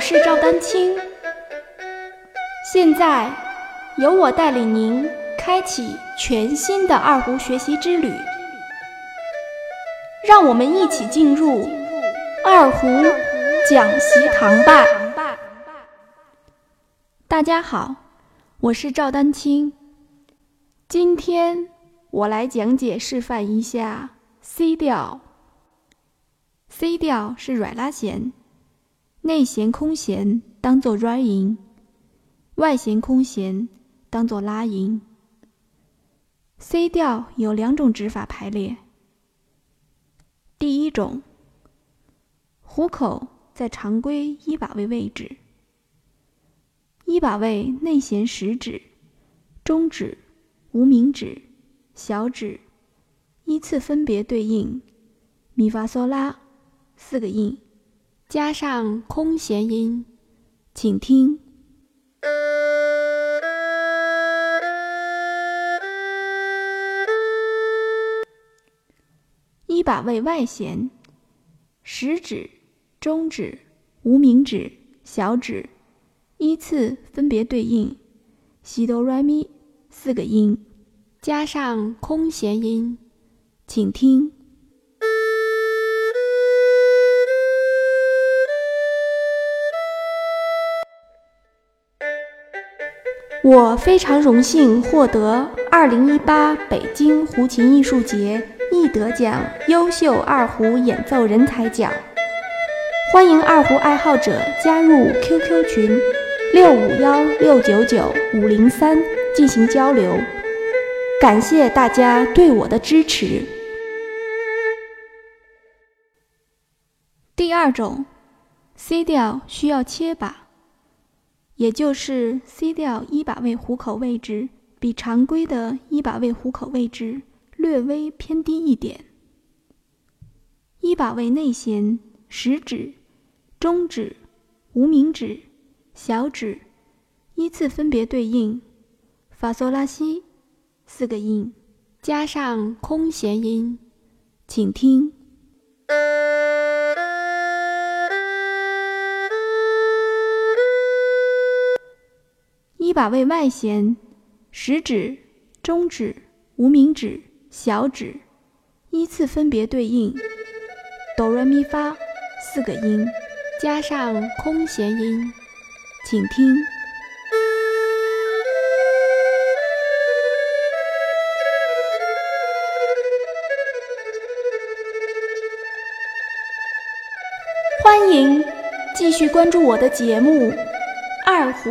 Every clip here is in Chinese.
我是赵丹青，现在由我带领您开启全新的二胡学习之旅，让我们一起进入二胡讲习堂吧。大家好，我是赵丹青，今天我来讲解示范一下 C 调。C 调是软拉弦。内弦空弦当做 r 音，外弦空弦当做拉音。C 调有两种指法排列。第一种，虎口在常规一把位位置，一把位内弦食指、中指、无名指、小指依次分别对应咪发嗦拉四个音。加上空弦音，请听。一把位外弦，食指、中指、无名指、小指依次分别对应。西哆来咪四个音，加上空弦音，请听。我非常荣幸获得2018北京胡琴艺术节易得奖优秀二胡演奏人才奖。欢迎二胡爱好者加入 QQ 群六五幺六九九五零三进行交流。感谢大家对我的支持。第二种，C 调需要切把。也就是 C 调一把位虎口位置比常规的一把位虎口位置略微偏低一点。一把位内弦食指、中指、无名指、小指依次分别对应发嗦拉西四个音，加上空弦音，请听。把位外弦，食指、中指、无名指、小指依次分别对应哆来咪发四个音，加上空弦音，请听。欢迎继续关注我的节目《二胡》。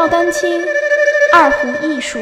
赵丹青，二胡艺术。